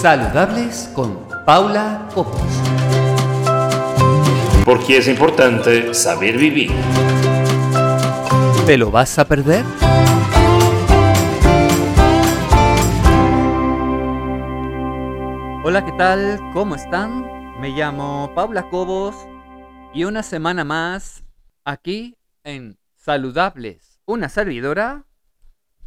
Saludables con Paula Copos. Porque es importante saber vivir. ¿Te lo vas a perder? Hola, ¿qué tal? ¿Cómo están? Me llamo Paula Cobos y una semana más aquí en Saludables, una servidora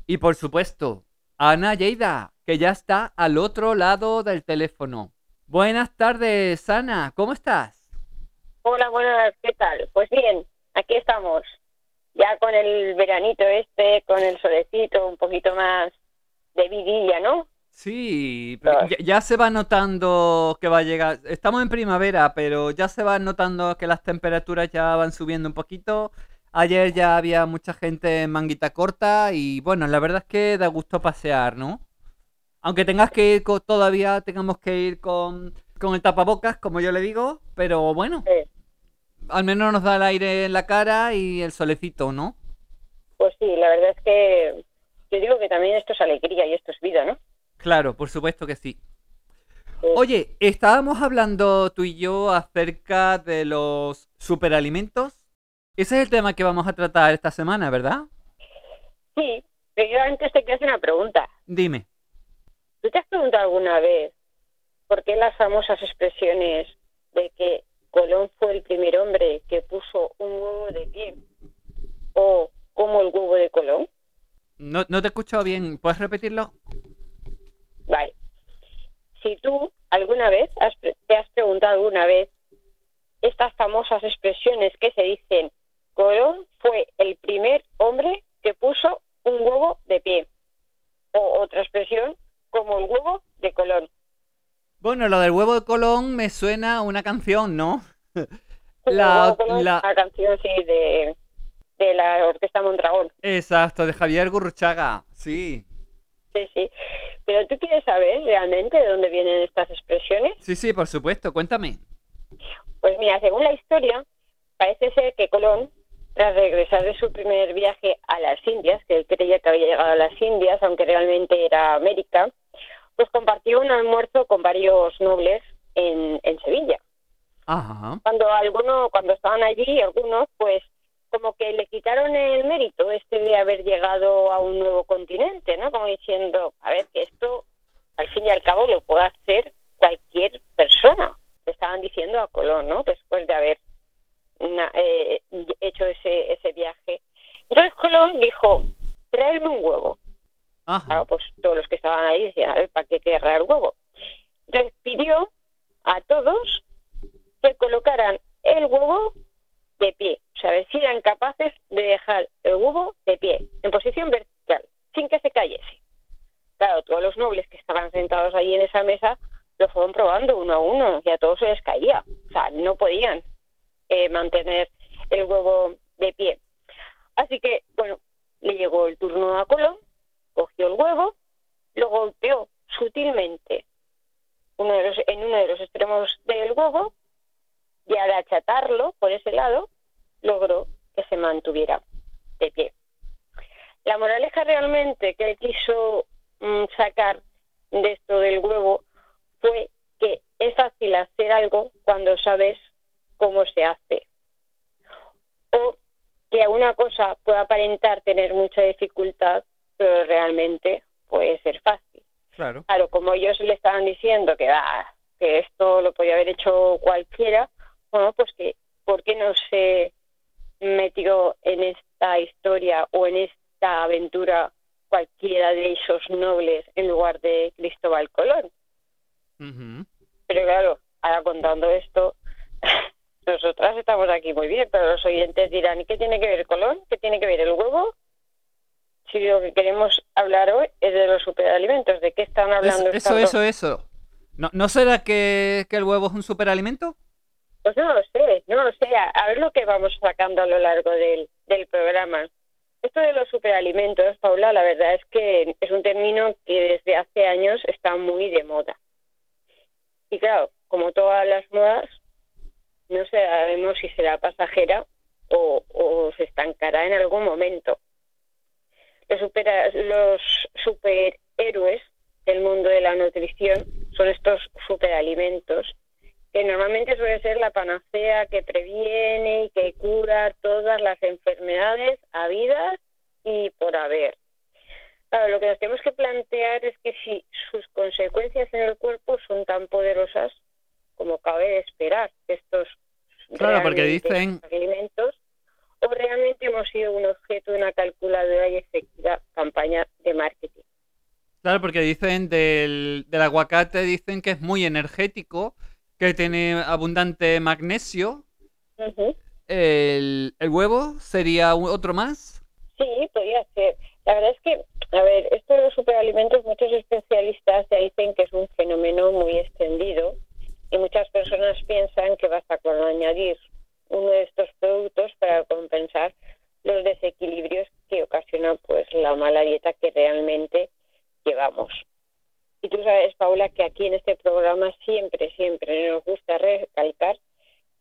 y por supuesto Ana Yeida, que ya está al otro lado del teléfono. Buenas tardes, Ana, ¿cómo estás? Hola, buenas, ¿qué tal? Pues bien, aquí estamos, ya con el veranito este, con el solecito, un poquito más de vidilla, ¿no? Sí, ya, ya, se va notando que va a llegar. Estamos en primavera, pero ya se va notando que las temperaturas ya van subiendo un poquito Ayer ya había mucha gente en manguita corta y bueno, la verdad es que da gusto pasear, ¿no? Aunque tengas que ir todavía, tengamos que ir con, con, el tapabocas, como yo le digo, pero bueno, al menos nos da el aire en la cara y el solecito, ¿no? Pues sí, la verdad es que yo digo que también esto es alegría y esto es vida, ¿no? Claro, por supuesto que sí. Oye, estábamos hablando tú y yo acerca de los superalimentos ese es el tema que vamos a tratar esta semana, ¿verdad? Sí, pero yo antes te quiero hacer una pregunta. Dime. ¿Tú te has preguntado alguna vez por qué las famosas expresiones de que Colón fue el primer hombre que puso un huevo de pie o como el huevo de Colón? No, no te he escuchado bien. ¿Puedes repetirlo? Vale. Si tú alguna vez te has preguntado alguna vez estas famosas expresiones que se dicen Colón fue el primer hombre que puso un huevo de pie. O otra expresión, como el huevo de Colón. Bueno, lo del huevo de Colón me suena a una canción, ¿no? la, la... canción, sí, de, de la Orquesta Mondragón. Exacto, de Javier Gurruchaga, sí. Sí, sí. Pero tú quieres saber realmente de dónde vienen estas expresiones? Sí, sí, por supuesto, cuéntame. Pues mira, según la historia, parece ser que Colón tras regresar de su primer viaje a las Indias, que él creía que había llegado a las Indias, aunque realmente era América, pues compartió un almuerzo con varios nobles en, en Sevilla. Cuando algunos, cuando estaban allí, algunos, pues como que le quitaron el mérito este de haber llegado a un nuevo continente, ¿no? Como diciendo, a ver, que esto al fin y al cabo lo puede hacer cualquier persona. Le estaban diciendo a Colón, ¿no? Después de haber eh, hecho ese, ese viaje. Entonces Colón dijo, traerme un huevo. Pues todos los que estaban ahí decían, a ver, ¿para qué querrá el huevo? Entonces pidió a todos que colocaran el huevo de pie, o sea, si eran capaces de dejar el huevo de pie, en posición vertical, sin que se cayese. Claro, todos los nobles que estaban sentados ahí en esa mesa lo fueron probando uno a uno y a todos se les caía, o sea, no podían. Eh, mantener el huevo de pie. Así que, bueno, le llegó el turno a Colón, cogió el huevo, lo golpeó sutilmente en uno de los extremos del huevo y al achatarlo por ese lado logró que se mantuviera de pie. La moraleja realmente que él quiso mm, sacar de esto del huevo fue que es fácil hacer algo cuando sabes cómo se hace. O que una cosa puede aparentar tener mucha dificultad, pero realmente puede ser fácil. Claro. Claro, como ellos le estaban diciendo que, ah, que esto lo podía haber hecho cualquiera, bueno, pues que, ¿por qué no se metió en esta historia o en esta aventura cualquiera de esos nobles en lugar de Cristóbal Colón? Pero claro, ahora contando esto, nosotras estamos aquí muy bien, pero los oyentes dirán, ¿y qué tiene que ver el Colón? ¿Qué tiene que ver el huevo? Si lo que queremos hablar hoy es de los superalimentos, ¿de qué están hablando? eso, eso, eso. ¿No, ¿No será que, el huevo es un superalimento? Pues no lo sé, no lo sé. A, ver lo que vamos sacando a lo largo del, del programa. Esto de los superalimentos, Paula, la verdad es que es un término que desde hace años está muy de moda. Y claro, como todas las modas, no sabemos si será pasajera o, se estancará en algún momento. Los, los superhéroes del mundo de la nutrición son estos superalimentos, que normalmente suele ser la panacea que previene y que cura todas las enfermedades habidas y por haber. Claro, lo que nos tenemos que plantear es que si sus consecuencias en el cuerpo son tan poderosas como cabe esperar estos claro, porque dicen... alimentos, o realmente hemos sido un objeto de una calculadora y efectiva campaña de marketing. Claro, porque dicen del, del aguacate, dicen que es muy energético, que tiene abundante magnesio. el, el, huevo sería otro más? Sí, podría ser. La verdad es que, a ver, esto de los superalimentos, muchos especialistas ya dicen que es un fenómeno muy extendido y muchas personas piensan que basta con añadir uno de estos productos para compensar los desequilibrios que ocasiona pues la mala dieta que realmente llevamos. Y tú sabes, Paula, que aquí en este programa siempre, siempre nos gusta recalcar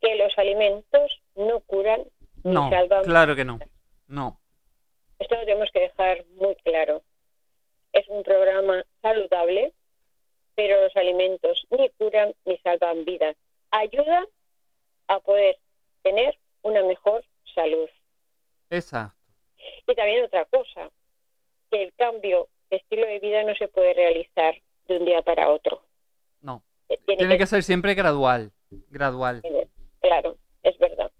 que los alimentos no curan no, ni salvan. Claro que no. No. Esto lo tenemos que dejar muy claro. Es un programa saludable, pero los alimentos ni curan ni salvan vidas. Ayudan a poder tener una mejor salud. Exacto. Y también otra cosa, que el cambio de estilo de vida no se puede realizar de un día para otro. No. Eh, tiene, que, ser siempre gradual, gradual. Claro, es verdad.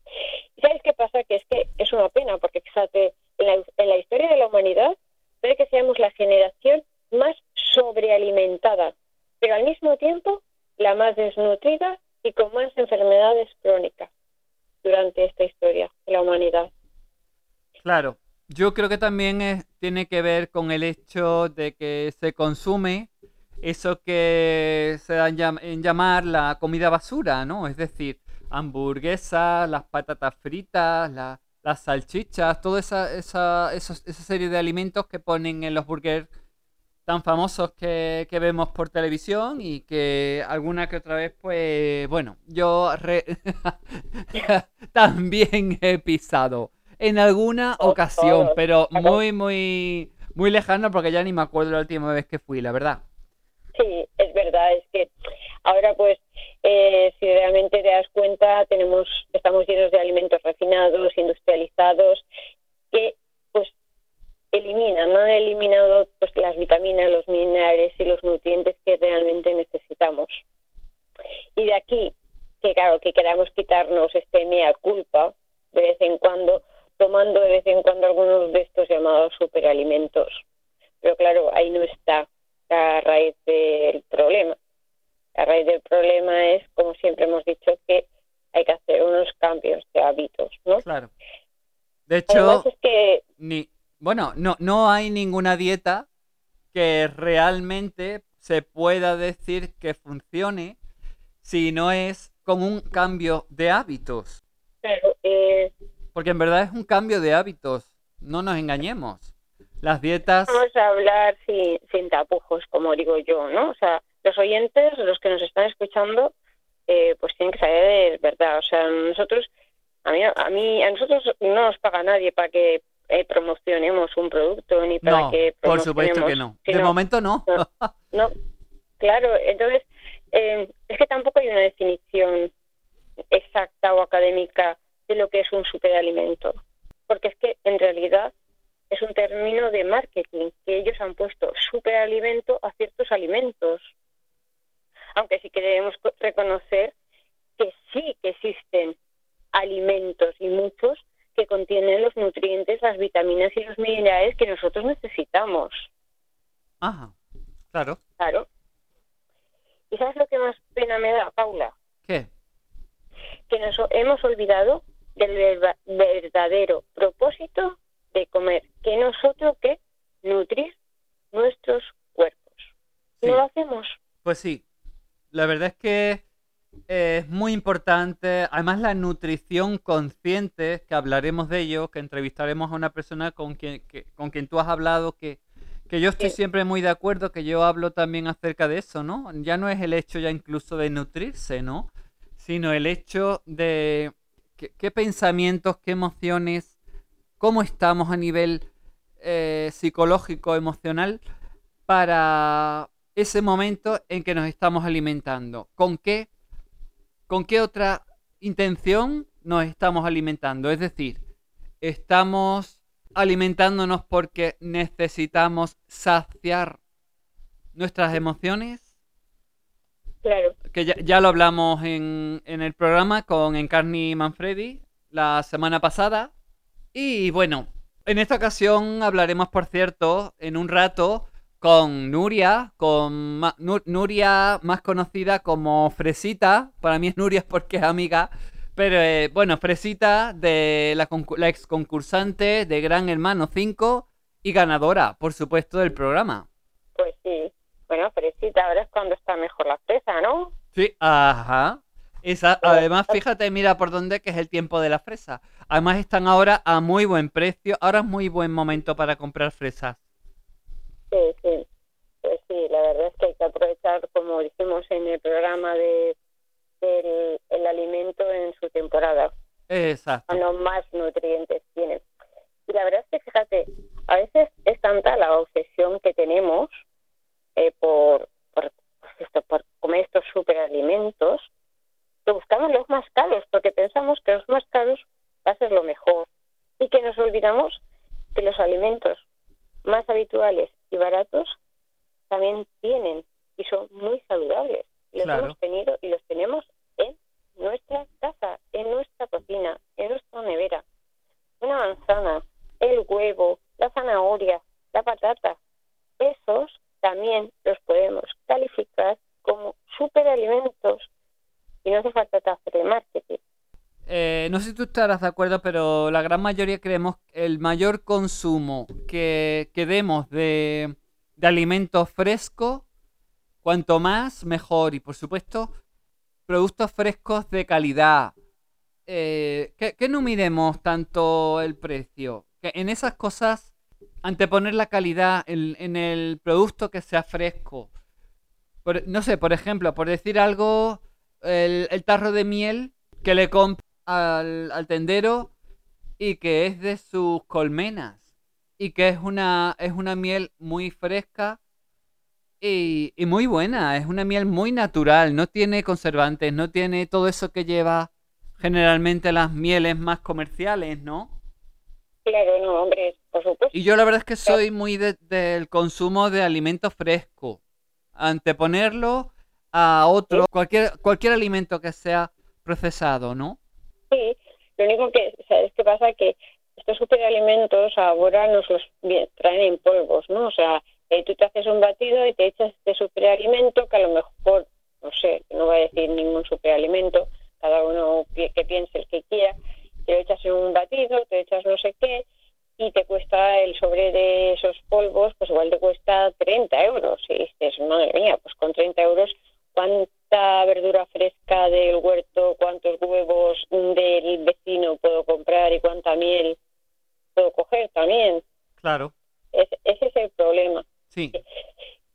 ¿Sabes qué pasa? Que es que es una pena, porque fíjate, en la, en la historia de la humanidad puede que seamos la generación más sobrealimentada pero al mismo tiempo la más desnutrida y con más enfermedades crónicas durante esta historia de la humanidad. Claro, yo creo que también tiene que ver con el hecho de que se consume eso que se da en llamar la comida basura, ¿no? Es decir, hamburguesas, las patatas fritas, las salchichas, toda esa, esa, esa, serie de alimentos que ponen en los burgers tan famosos que, vemos por televisión y que alguna que otra vez, pues, bueno, yo también he pisado en alguna ocasión, pero muy, muy, muy lejano porque ya ni me acuerdo la última vez que fui, la verdad. Sí, es verdad, es que ahora pues eh, si realmente te das cuenta tenemos estamos llenos de alimentos refinados, industrializados que eliminan, no han eliminado pues, las vitaminas, los minerales y los nutrientes que realmente necesitamos. Y de aquí que claro, que queramos quitarnos este mea culpa de vez en cuando, tomando de vez en cuando algunos de estos llamados superalimentos. Pero claro, ahí no está la raíz del problema. La raíz del problema es, como siempre hemos dicho, que hay que hacer unos cambios de hábitos, ¿no? Claro. De hecho, que... ni, bueno, no, no hay ninguna dieta que realmente se pueda decir que funcione si no es con un cambio de hábitos. Eh, Porque en verdad es un cambio de hábitos, no nos engañemos. Las dietas... Vamos a hablar sin, sin tapujos, como digo yo, ¿no? O sea, los oyentes, los que nos están escuchando, eh, pues tienen que saber, verdad. O sea, nosotros, a mí, a mí, a nosotros no nos paga nadie para que eh, promocionemos un producto ni para que por supuesto que no de momento no no, claro entonces eh, es que tampoco hay una definición exacta o académica de lo que es un superalimento porque es que en realidad es un término de marketing que ellos han puesto superalimento a ciertos alimentos aunque sí que debemos reconocer que sí que existen alimentos y muchos que contienen los nutrientes, las vitaminas y los minerales que nosotros necesitamos. Ajá, claro. Claro. ¿Y sabes lo que más pena me da, Paula? ¿Qué? Que nos hemos olvidado del verdadero propósito de comer, que nosotros que nutrir nuestros cuerpos. ¿No lo hacemos? Pues sí. La verdad es que es muy importante, además la nutrición consciente, que hablaremos de ello, que entrevistaremos a una persona con quien, con quien tú has hablado, que, que yo estoy siempre muy de acuerdo, que yo hablo también acerca de eso, ¿no? Ya no es el hecho ya incluso de nutrirse, ¿no? Sino el hecho de qué, pensamientos, qué emociones, cómo estamos a nivel eh, psicológico, emocional, para ese momento en que nos estamos alimentando. ¿Con qué? ¿Con qué otra intención nos estamos alimentando? Es decir, estamos alimentándonos porque necesitamos saciar nuestras emociones. Claro. Que ya, ya lo hablamos en, en, el programa con Encarni Manfredi la semana pasada. Y bueno, en esta ocasión hablaremos, por cierto, en un rato con Nuria, con Nuria más conocida como Fresita. Para mí es Nuria porque es amiga. Pero eh, bueno, Fresita de la, la ex concursante de Gran Hermano 5 y ganadora, por supuesto, del programa. Pues sí. Bueno, fresita, ahora es cuando está mejor la fresa, ¿no? Sí, ajá. Esa, además, fíjate, mira por dónde que es el tiempo de la fresa. Además, están ahora a muy buen precio. Ahora es muy buen momento para comprar fresas. Sí, sí. Pues sí, la verdad es que hay que aprovechar, como dijimos en el programa, de, el alimento en su temporada. Exacto. Cuando más nutrientes tiene. Y la verdad es que, fíjate, a veces es tanta la obsesión que tenemos eh, por, por, esto, por comer estos superalimentos, que buscamos los más caros, porque pensamos que los más caros va a ser lo mejor. Y que nos olvidamos que los alimentos más habituales y baratos también tienen y son muy saludables. Los hemos tenido y los tenemos en nuestra casa, en nuestra cocina, en nuestra nevera. Una manzana, el huevo, la zanahoria, la patata, esos también los podemos calificar como superalimentos y no hace falta hacerle marketing. Eh, no sé si tú estarás de acuerdo, pero la gran mayoría creemos que el mayor consumo que, que demos de, de alimentos frescos, cuanto más, mejor. Y por supuesto, productos frescos de calidad. Eh, que, que, no miremos tanto el precio. Que en esas cosas anteponer la calidad en, el producto que sea fresco. no sé, por ejemplo, por decir algo, el, tarro de miel que le compra al, tendero y que es de sus colmenas y que es una, es una miel muy fresca y, y, muy buena, es una miel muy natural, no tiene conservantes, no tiene todo eso que lleva generalmente las mieles más comerciales, ¿no? Claro, no, hombre, por supuesto. Y yo la verdad es que soy muy del consumo de alimento fresco. Anteponerlo a otro, cualquier, cualquier alimento que sea procesado, ¿no? Sí, lo único que, ¿sabes qué pasa? Que estos superalimentos ahora nos los traen en polvos, ¿no? O sea, eh, tú te haces un batido y te echas este superalimento que a lo mejor, no sé, no voy a decir ningún superalimento, cada uno que piense el que quiera, te echas en un batido, te echas no sé qué, y te cuesta el sobre de esos polvos, pues igual te cuesta 30 euros. Y dices, madre mía, pues con 30 euros, ¿cuánta verdura fresca del huerto, cuántos huevos del vecino puedo comprar y cuánta miel puedo coger también? Claro. ese es el problema. Sí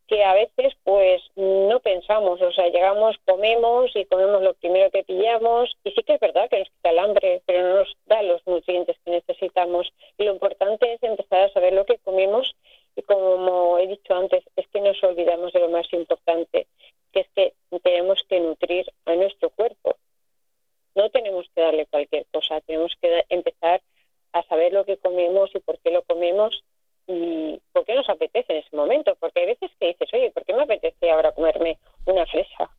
que a veces pues no pensamos, o sea, llegamos, comemos y comemos lo primero que pillamos y sí que es verdad que nos quita el hambre, pero no nos da los nutrientes que necesitamos y lo importante es empezar a saber lo que comemos y como he dicho antes, es que nos olvidamos de lo más importante, que es que tenemos que nutrir a nuestro cuerpo. No tenemos que darle cualquier cosa, tenemos que empezar a saber lo que comemos y por qué lo comemos y por qué nos apetece en ese momento, porque hay veces que dices, oye, ¿por qué me apetece ahora comerme una fresa?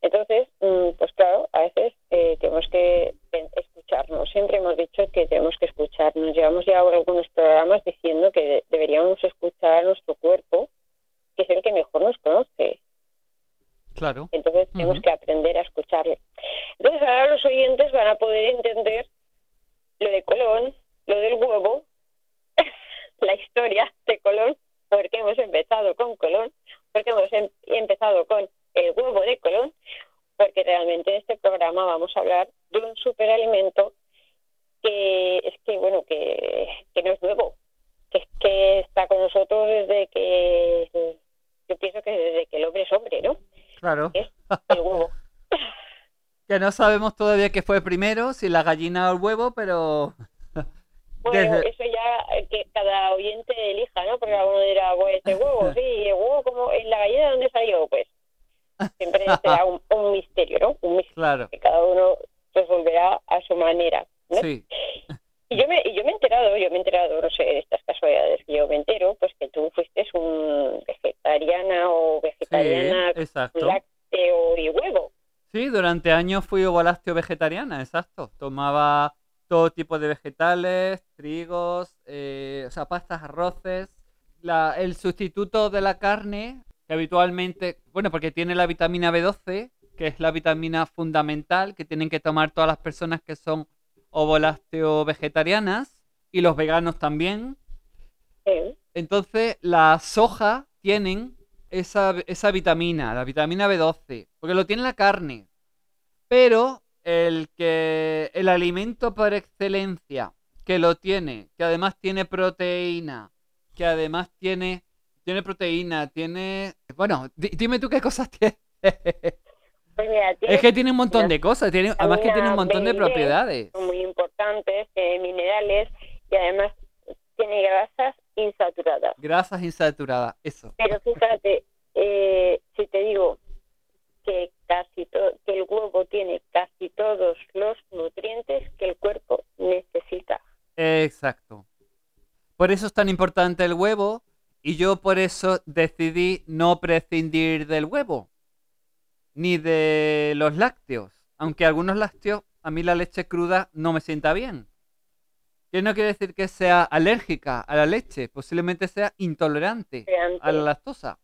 Entonces, mm, pues claro, a veces eh, tenemos que escucharnos. Siempre hemos dicho que tenemos que escucharnos. Llevamos ya algunos programas diciendo que deberíamos escuchar a nuestro cuerpo, que es el que mejor nos conoce. Claro. Entonces tenemos que aprender a escucharle. Entonces ahora los oyentes van a poder entender lo de Colón, lo del huevo la historia de Colón, porque hemos empezado con Colón, porque hemos em-, empezado con el huevo de Colón, porque realmente en este programa vamos a hablar de un superalimento que es que, bueno, que, que no es nuevo, que es que está con nosotros desde que, yo pienso que desde que el hombre es hombre, ¿no? Claro. Es el huevo. que no sabemos todavía qué fue primero, si la gallina o el huevo, pero bueno, eso ya eh, que cada oyente elija, ¿no? Porque alguno dirá, pues este huevo, sí, el huevo como en la gallina Eso será un, un misterio, ¿no? Un misterio Claro, que cada uno resolverá a su manera. ¿no? sí. Y yo me, y yo me he enterado, yo me he enterado, no sé, de estas casualidades que yo me entero, pues que tú fuiste un vegetariana o Sí, vegetariana exacto. lácteo y huevo. Sí, durante años fui ovolácteo vegetariana, exacto. Tomaba todo tipo de vegetales, trigos, eh, o sea, pastas, arroces. La- el sustituto de la carne, que habitualmente, bueno, porque tiene la vitamina B12, que es la vitamina fundamental que tienen que tomar todas las personas que son ovolácteo vegetarianas y los veganos también. Entonces, las soja tienen esa, esa vitamina, la vitamina B12, porque lo tiene la carne. Pero el que el alimento por excelencia que lo tiene, que además tiene proteína, que además tiene tiene proteína, tiene, bueno, di- dime tú qué cosas tiene. Pues mira, tiene Es que tiene un montón de cosas, tiene, además que tiene un montón de propiedades. son muy importantes, tiene minerales y además tiene grasas insaturadas. Grasas insaturadas, eso. Pero fíjate, eh, si te digo que casi to- que el huevo tiene casi todos los nutrientes que el cuerpo necesita. Exacto. Por eso es tan importante el huevo y yo por eso decidí no prescindir del huevo ni de los lácteos. Aunque algunos lácteos, a mí la leche cruda no me sienta bien. Que no quiere decir que sea alérgica a la leche, posiblemente sea intolerante a la lactosa.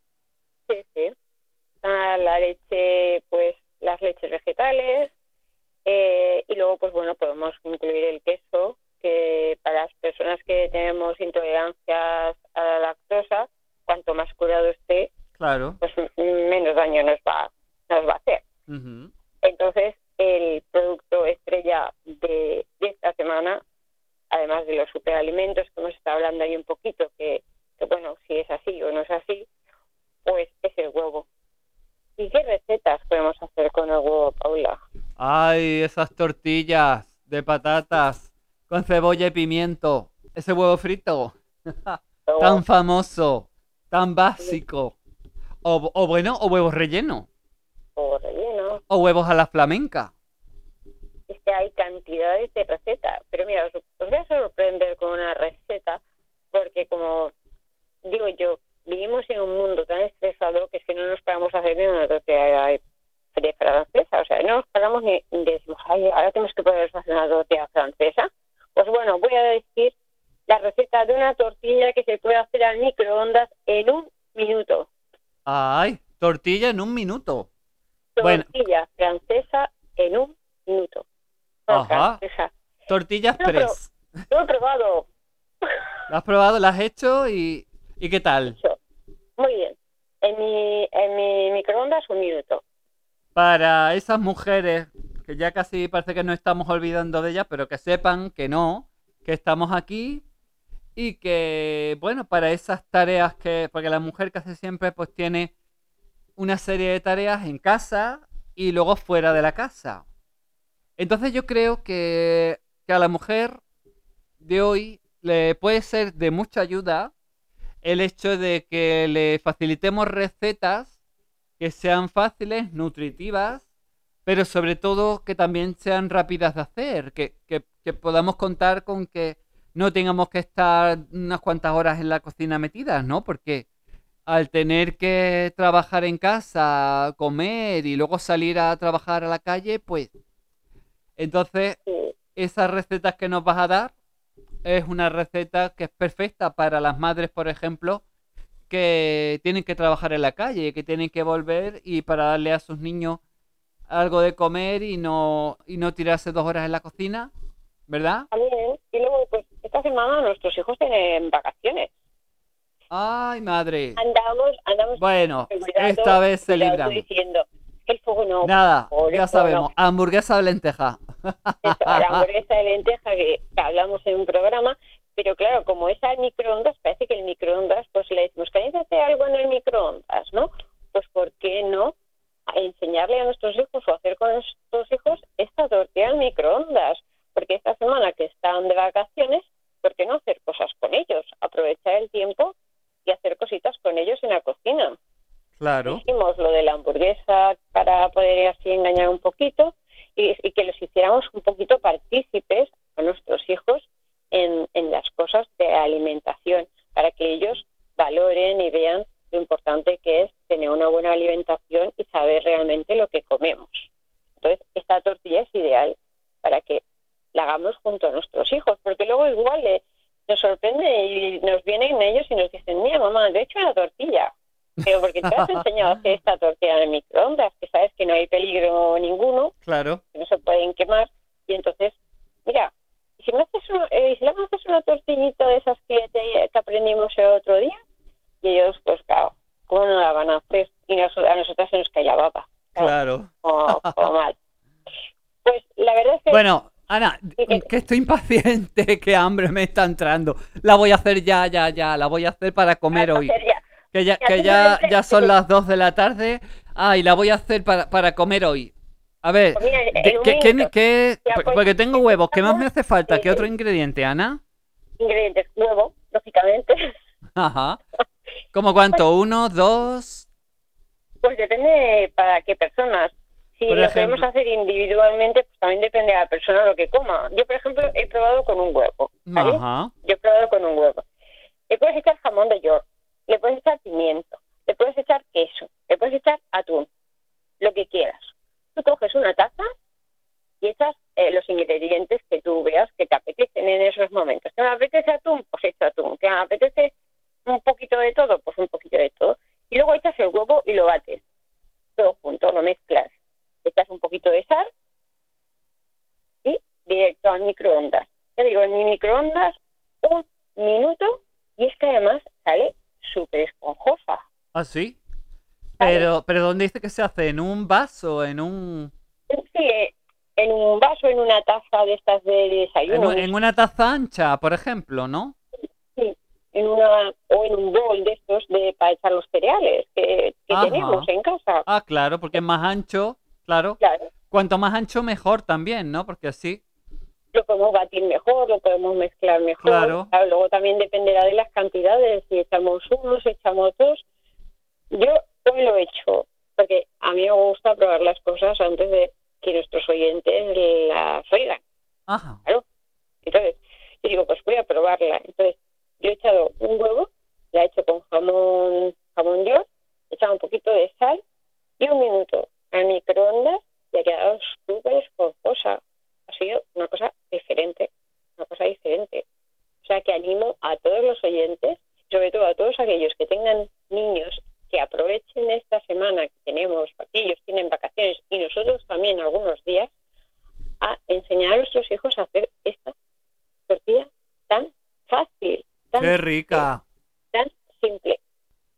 sí, sí. Ah, la leche, pues las leches vegetales eh, y luego, pues bueno, podemos incluir el queso, que para las personas que tenemos intolerancias a la lactosa, cuanto más curado esté, Claro. pues m- menos daño nos va, nos va a hacer. Ujú. Entonces, el producto estrella de, de esta semana, además de los superalimentos que hemos estado hablando ahí un poquito, que, que bueno, si es así o no es así, pues es el huevo. ¿Y qué recetas podemos hacer con el huevo, Paula? Ay, esas tortillas de patatas con cebolla y pimiento. Ese huevo frito. Tan famoso, tan básico. O, o bueno, o huevos rellenos. huevo relleno. O huevos a la flamenca. Es que hay cantidades de recetas. Pero mira, os, os voy a sorprender con una receta, porque como digo yo, vivimos en un mundo tan estresado que si no nos paramos a hacer ni una tortilla de, de francesa, o sea, no nos paramos ni decimos, ay, ahora tenemos que poder hacer una tortilla francesa. Pues bueno, voy a decir la receta de una tortilla que se puede hacer al microondas en un minuto. Ay, tortilla en un minuto. Bueno. Tortilla francesa en un minuto. No, Ajá. francesa. Tortillas No, press. Lo he probado. ¿Lo has probado? ¿Lo has hecho? ¿Y, y qué tal? Muy bien. En mi, en mi microondas un minuto. Para esas mujeres, que ya casi parece que nos estamos olvidando de ellas, pero que sepan que no, que estamos aquí y que, bueno, para esas tareas que, porque la mujer casi siempre pues tiene una serie de tareas en casa y luego fuera de la casa. Entonces yo creo que, que a la mujer de hoy le puede ser de mucha ayuda el hecho de que le facilitemos recetas que sean fáciles, nutritivas, pero sobre todo que también sean rápidas de hacer, que, que- que podamos contar con que no tengamos que estar unas cuantas horas en la cocina metidas, ¿no? Porque al tener que trabajar en casa, comer y luego salir a trabajar a la calle, pues entonces esas recetas que nos vas a dar es una receta que es perfecta para las madres, por ejemplo, que tienen que trabajar en la calle, que tienen que volver y para darle a sus niños algo de comer y no, y no tirarse dos horas en la cocina, ¿verdad? También. Y luego, pues, esta semana nuestros hijos tienen vacaciones. Ay, madre. Andamos, andamos Bueno, cuidado, esta vez se diciendo el fuego no. Nada, por ya sabemos. no. Hamburguesa de lenteja. Eso, la hamburguesa de lenteja que hablamos en un programa, pero claro, como es al microondas, parece que el microondas, pues le decimos, ¿queréis hacer algo en el microondas, no? Pues ¿por qué no enseñarle a nuestros hijos o hacer con nuestros hijos esta tortilla al microondas? Porque esta semana que están de vacaciones, ¿por qué no hacer cosas con ellos? Aprovechar el tiempo y hacer cositas con ellos en la cocina. Claro. Hicimos lo de la hamburguesa para poder así engañar un poquito y, y que los hiciéramos un poquito partícipes a nuestros hijos en, en las cosas de alimentación, para que ellos valoren y vean lo importante que es tener una buena alimentación y saber realmente lo que comemos. Entonces, esta tortilla es ideal para que la hagamos junto a nuestros hijos, porque luego igual eh, nos sorprende y nos vienen ellos y nos dicen, mira mamá, de hecho una tortilla. Pero porque te has enseñado a hacer esta tortilla en el microondas, que sabes que no hay peligro ninguno, Claro. que no se pueden quemar. Y entonces, mira, ¿y si me haces, un- eh, si le haces una tortillita de esas que, te- que aprendimos el otro día, y ellos, pues claro, ¿cómo no la van a hacer? Y nos- a nosotras se nos cae la baba, Claro. como, como mal. Pues la verdad es que Bueno, Ana, que- estoy impaciente, que hambre me está entrando. La voy a hacer ya, ya, ya. La voy a hacer para comer hoy. Que ya, Ya, que ya, simplemente- ya son las 2 de la tarde. Ah, y la voy a hacer para, para comer hoy. A ver, Pues mira, ¿qué, qué- qué- minuto. qué- Ya, por- pues, porque tengo huevos. ¿Qué más me hace falta? ¿Qué eh, otro ingrediente, Ana? Ingredientes, huevo, lógicamente. Ajá. ¿Cómo cuánto? ¿Uno, dos? Pues depende para qué personas. Si Por lo ejemplo. queremos hacer individualmente, pues también depende de la persona lo que coma. Yo, por ejemplo, he probado con un huevo. ¿vale? Ajá. Yo he probado con un huevo. Le puedes echar jamón de york, le puedes echar pimiento, le puedes echar queso, le puedes echar atún, lo que quieras. Tú coges una taza y echas eh, los ingredientes que tú veas que te apetecen en esos momentos. ¿Que me apetece atún? Pues echo atún. ¿Que me apetece un poquito de todo? Pues un poquito de todo. Y luego echas el huevo y lo bates. Todo junto, lo mezclas. Echas un poquito de sal y directo al microondas. Ya digo, en mi microondas un minuto y es que además sale súper esponjosa. ¿Ah, sí? Pero, pero ¿dónde dice que se hace? ¿En un vaso? ¿En un...? Sí, en un vaso, en una taza de estas de En, desayuno, un- en una taza ancha, por ejemplo, ¿no? sí, en una o en un bol de estos de para echar los cereales que, que tenemos en casa. Ah, claro, porque es más ancho, claro. Claro, Cuanto más ancho, mejor también, ¿no? Porque así. lo podemos batir mejor, lo podemos mezclar mejor. Claro. luego también dependerá de las cantidades, si echamos uno, si echamos dos. Yo hoy lo he hecho, porque a mí me gusta probar las cosas antes de que nuestros oyentes las oigan. Ajá. Entonces, yo digo, pues voy a probarla. Entonces, yo he echado un huevo, la he hecho con jamón, jamón york, he echado un poquito de sal y un minuto al microondas y ha quedado súper esponjosa. Ha sido una cosa diferente, una cosa diferente. O sea, que animo a todos los oyentes, sobre todo a todos aquellos que tengan niños, que aprovechen esta semana que tenemos, porque ellos tienen vacaciones y nosotros también algunos días, a enseñar a nuestros hijos a hacer esta tortilla tan fácil, tan, Qué rica. tan simple.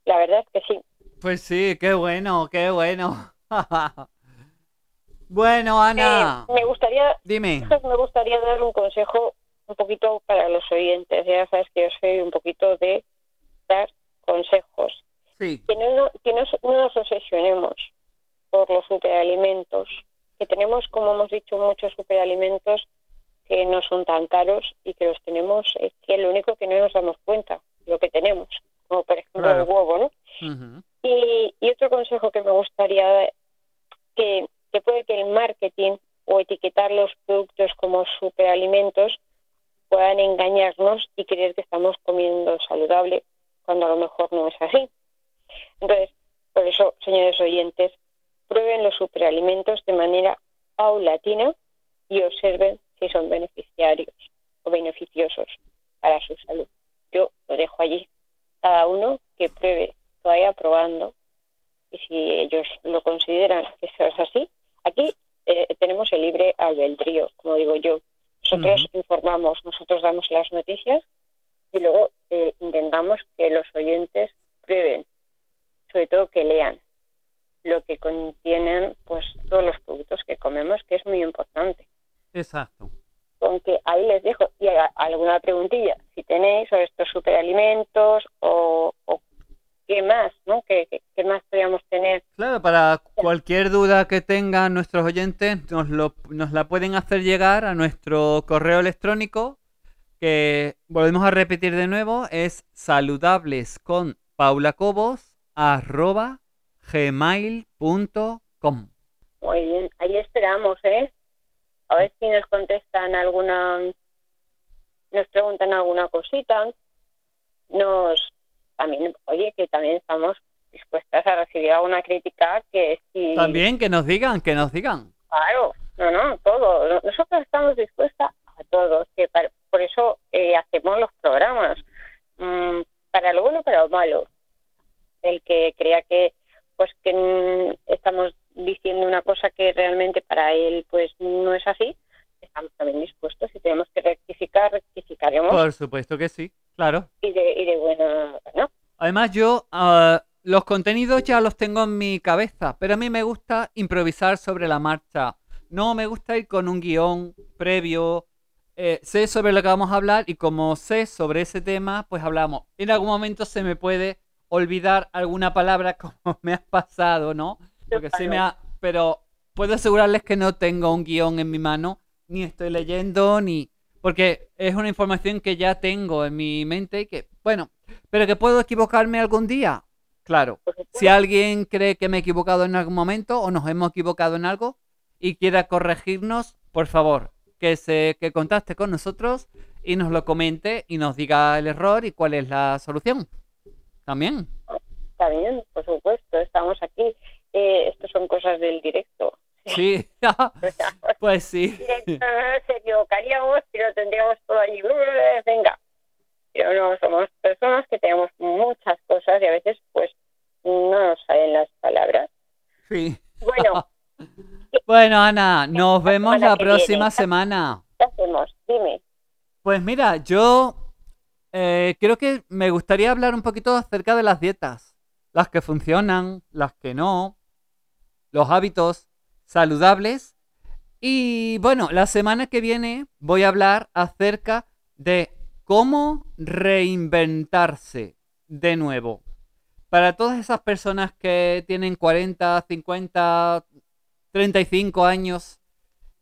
La verdad es que sí. Pues sí, qué bueno, qué bueno. Bueno, Ana, Eh, me gustaría, dime. me gustaría dar un consejo un poquito para los oyentes. Ya sabes que yo soy un poquito de dar consejos. Sí, Que no, no- que no, no nos obsesionemos por los superalimentos. Que tenemos, como hemos dicho, muchos superalimentos que no son tan caros y que los tenemos, es que lo único que no nos damos cuenta, lo que tenemos, como por ejemplo Claro. el huevo, ¿no? Y, y otro consejo que me gustaría dar, que, que puede que el marketing o etiquetar los productos como superalimentos puedan engañarnos y creer que estamos comiendo saludable cuando a lo mejor no es así. Entonces, por eso, señores oyentes, prueben los superalimentos de manera paulatina y observen si son beneficiarios o beneficiosos para su salud. Yo lo dejo allí. Cada uno que pruebe, vaya probando y si ellos lo consideran que eso es así, aquí eh, tenemos el libre albedrío, como digo yo. Nosotros informamos, nosotros damos las noticias y luego eh, intentamos que los oyentes prueben, sobre todo que lean lo que contienen pues todos los productos que comemos, que es muy importante. exacto. Aunque ahí les dejo y a- alguna preguntilla, si tenéis sobre estos superalimentos o, o qué más, ¿no? ¿Qué, qué, qué más podríamos tener? Claro, para cualquier duda que tengan nuestros oyentes, nos, lo, nos la pueden hacer llegar a nuestro correo electrónico, que volvemos a repetir de nuevo, es saludables con paulacobos arroba gmail.com. Muy bien, ahí esperamos, ¿eh? A ver si nos contestan alguna, nos preguntan alguna cosita. Nos, también, oye, que también estamos dispuestas a recibir alguna crítica que si... También que nos digan, que nos digan. Claro, no, no, todo. Nosotros estamos dispuestas a todo. Que por eso eh, hacemos los programas. Mm, para lo bueno para lo malo. El que crea que pues que estamos diciendo una cosa que realmente para él pues no es así, estamos también dispuestos. Si tenemos que rectificar, rectificaremos. Por supuesto que sí, claro. Y de, y de buena, ¿no? Además yo ah, los contenidos ya los tengo en mi cabeza, pero a mí me gusta improvisar sobre la marcha. No me gusta ir con un guion previo. Eh, sé sobre lo que vamos a hablar y como sé sobre ese tema, pues hablamos. En algún momento se me puede olvidar alguna palabra como me ha pasado, ¿no? Porque sí me ha... Pero puedo asegurarles que no tengo un guion en mi mano, ni estoy leyendo, ni... Porque es una información que ya tengo en mi mente y que, bueno, pero que puedo equivocarme algún día. Claro, si alguien cree que me he equivocado en algún momento o nos hemos equivocado en algo y quiera corregirnos, por favor, que se que contacte con nosotros y nos lo comente y nos diga el error y cuál es la solución. También. Está bien, por supuesto, estamos aquí. Eh, Estas son cosas del directo. Sí, pues sí. se equivocaríamos y lo tendríamos todo allí. Venga. Pero no, somos personas que tenemos muchas cosas y a veces pues no nos salen las palabras. Sí. Bueno. bueno, Ana, nos vemos la próxima semana. ¿Qué hacemos? Dime. Pues mira, yo eh, creo que me gustaría hablar un poquito acerca de las dietas. Las que funcionan, las que no, los hábitos saludables. Y bueno, la semana que viene voy a hablar acerca de cómo reinventarse de nuevo. Para todas esas personas que tienen 40, 50, 35 años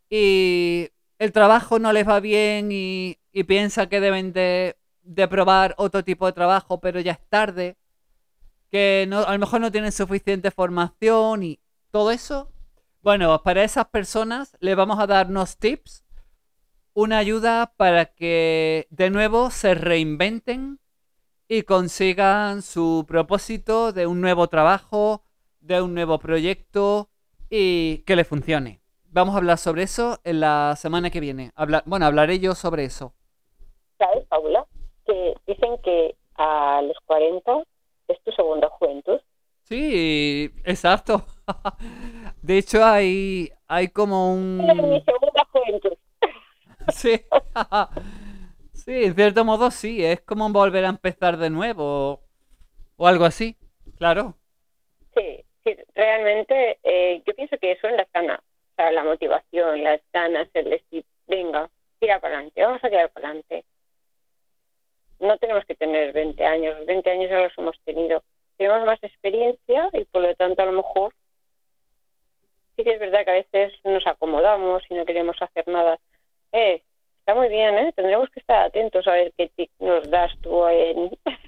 y el trabajo no les va bien y, y piensa que deben de de probar otro tipo de trabajo, pero ya es tarde, que a lo mejor no tienen suficiente formación y todo eso. Bueno, para esas personas les vamos a dar unos tips, una ayuda para que de nuevo se reinventen y consigan su propósito de un nuevo trabajo, de un nuevo proyecto y que les funcione. Vamos a hablar sobre eso en la semana que viene. bueno, hablaré yo sobre eso. ¿Sabes, Paula? Que dicen que a los 40 es tu segunda juventud. Sí, exacto. De hecho, hay, hay como un... Es mi segunda juventud. Sí. Sí, en cierto modo sí, es como volver a empezar de nuevo o algo así, claro. Sí, sí realmente eh, yo pienso que eso es la ganas, o sea, la motivación, las ganas, el decir, venga, tira para adelante, vamos a tirar para adelante no tenemos que tener 20 años, 20 años ya los hemos tenido. Tenemos más experiencia y por lo tanto a lo mejor sí que es verdad que a veces nos acomodamos y no queremos hacer nada. Eh, está muy bien, ¿eh? Tendremos que estar atentos a ver qué tip nos das tú en...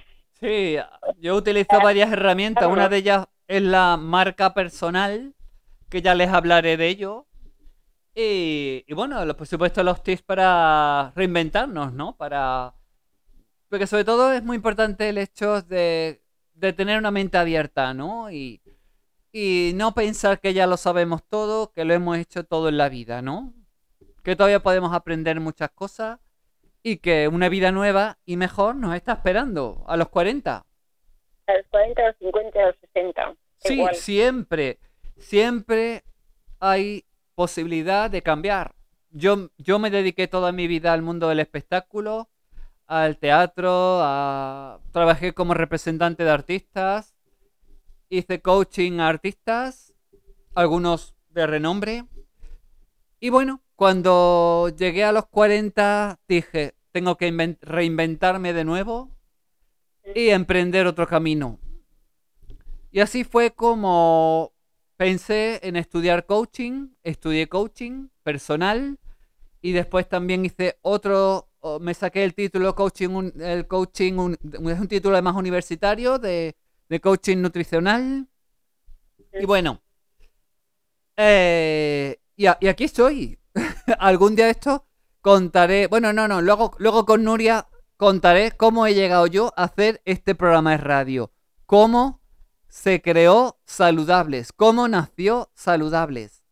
Sí, yo utilizo varias herramientas. Una de ellas es la marca personal, que ya les hablaré de ello. Y, y bueno, por supuesto los tips para reinventarnos, ¿no? Para porque sobre todo es muy importante el hecho de, tener una mente abierta, ¿no? Y, y no pensar que ya lo sabemos todo, que lo hemos hecho todo en la vida, ¿no? Que todavía podemos aprender muchas cosas y que una vida nueva y mejor nos está esperando a los 40. A los 40, a los 50, a los 60. Sí, siempre, siempre hay posibilidad de cambiar. Yo, yo me dediqué toda mi vida al mundo del espectáculo al teatro, trabajé como representante de artistas, hice coaching a artistas, algunos de renombre. Y bueno, cuando llegué a los 40 dije, tengo que reinventarme de nuevo y emprender otro camino. Y así fue como pensé en estudiar coaching, estudié coaching personal y después también hice otro me saqué el título coaching, el coaching es un título más universitario de, coaching nutricional. Y bueno, eh, y, a- y aquí estoy. Algún día esto contaré, bueno, no, no, luego, luego con Nuria contaré cómo he llegado yo a hacer este programa de radio. Cómo se creó Saludables, cómo nació Saludables.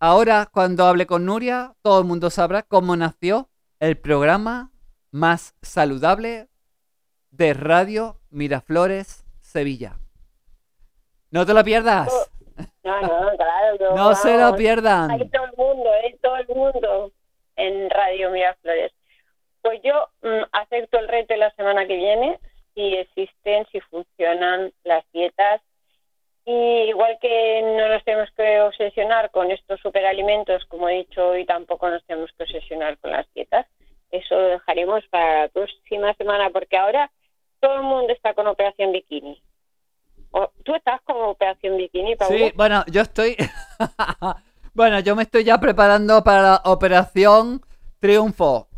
Ahora, cuando hable con Nuria, todo el mundo sabrá cómo nació el programa más saludable de Radio Miraflores, Sevilla. No te lo pierdas. No, no, claro. No se lo pierdan. Hay todo el mundo, ¿eh? Todo el mundo en Radio Miraflores. Pues yo mm, acepto el reto de la semana que viene, si existen, si funcionan las dietas. Y igual que no nos tenemos que obsesionar con estos superalimentos, como he dicho hoy, tampoco nos tenemos que obsesionar con las dietas. Eso lo dejaremos para la próxima semana, porque ahora todo el mundo está con operación bikini. ¿Tú estás con operación bikini, Paula? Sí, bueno, yo estoy. bueno, yo me estoy ya preparando para la Operación Triunfo.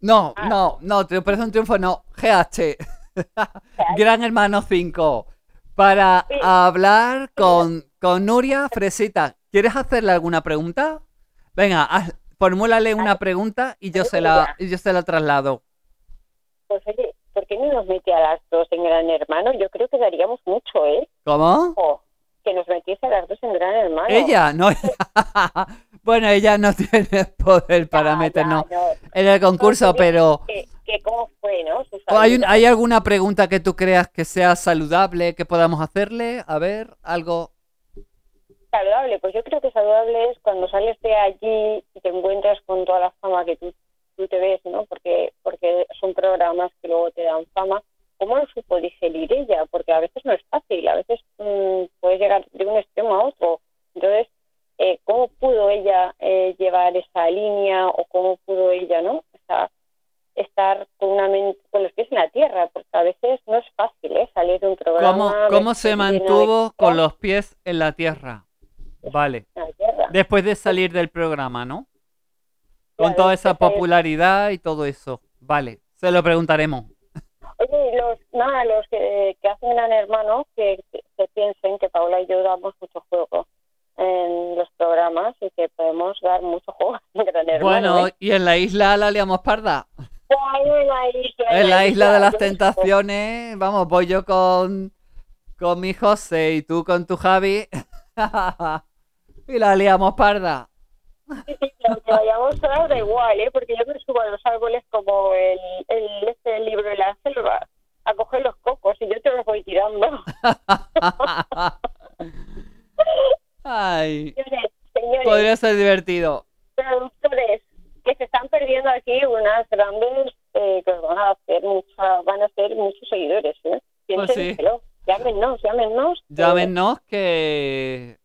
No, Ah. no, no, Operación Triunfo no, GH. Gran Hermano 5. Para Sí. hablar con, con Nuria Fresita. ¿Quieres hacerle alguna pregunta? Venga, haz- formúlale una pregunta y yo se la, y yo se la traslado. Pues oye, ¿por qué no nos mete a las dos en Gran Hermano? Yo creo que daríamos mucho, ¿eh? ¿Cómo? Que nos metiese a las dos en Gran Hermano. Ella, no. bueno, ella no tiene poder para Ya, meternos ya, no. en el concurso, pero Que, que cómo fue, ¿no? Su ¿o ¿hay, un- salida. ¿hay alguna pregunta que tú creas que sea saludable que podamos hacerle? A ver, algo. Saludable, pues yo creo que saludable es cuando sales de allí y te encuentras con toda la fama que tú, tú te ves, ¿no? Porque, porque son programas que luego te dan fama. ¿Cómo lo supo digerir ella? Porque a veces no es fácil, a veces mm, puedes llegar de un extremo a otro. Entonces, eh, ¿cómo pudo ella eh, llevar esa línea o cómo pudo ella, ¿no? O sea, estar con, una men- con los pies en la tierra, porque a veces no es fácil, ¿eh? Salir de un programa. ¿Cómo, se mantuvo con los pies en la tierra? Vale. Después de salir del programa, ¿no? Con toda esa popularidad y todo eso. Vale, se lo preguntaremos. Oye, los, nada, los que, que hacen Gran Hermano, que, que, que piensen que Paula y yo damos mucho juego en los programas y que podemos dar mucho juego en Gran Hermano. Bueno, ¿eh? y en la isla la liamos parda. Ay, en la isla, En la isla de las tentaciones, vamos, voy yo con, con mi José y tú con tu Javi. y la liamos parda. Sí, sí, que aunque vayamos solas da igual, ¿eh? Porque yo me subo a los árboles como el, el, este libro de la selva a coger los cocos y yo te los voy tirando. Ay, Señores, señores, podría ser divertido. productores que se están perdiendo aquí unas grandes eh, que van a hacer mucha, van a ser muchos seguidores, ¿eh? Pues sí. Llámenos, llámenos. Llámenos que...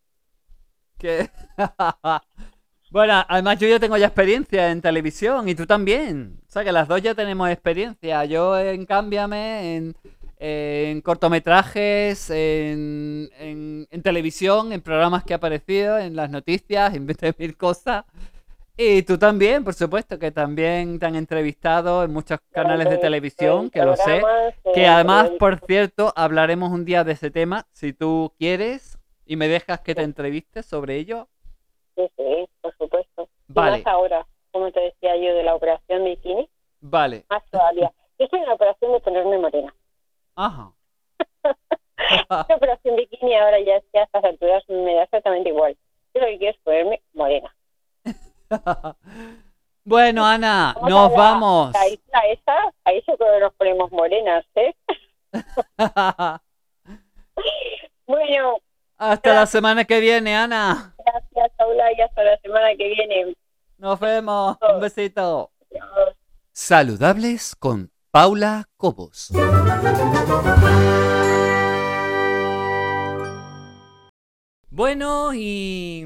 que... bueno, además yo ya tengo ya experiencia en televisión y tú también. O sea que las dos ya tenemos experiencia. Yo en Cámbiame, en, en cortometrajes, en, en, televisión, en programas que he aparecido, en las noticias, en 20.000 cosas. Y tú también, por supuesto, que también te han entrevistado en muchos canales de televisión, que lo sé. Que en además, periódicos. por cierto, hablaremos un día de ese tema, si tú quieres, y me dejas que te entrevistes sobre ello. Sí, sí, por supuesto. Y Vale. más ahora, como te decía yo, de la operación bikini, Vale. más todavía. Yo estoy en la operación de ponerme morena. Ajá. La operación bikini ahora ya, ya a estas alturas me da exactamente igual. Yo lo que quiero es ponerme morena. bueno, Ana, Vamos a nos la- vamos. La isla esa, ahí sí que nos ponemos morenas, ¿eh? Bueno, Hasta la semana que viene, Ana. gracias, Paula, y hasta la semana que viene. Nos vemos. Un besito. Adiós. Saludables con Paula Cobos. Bueno, y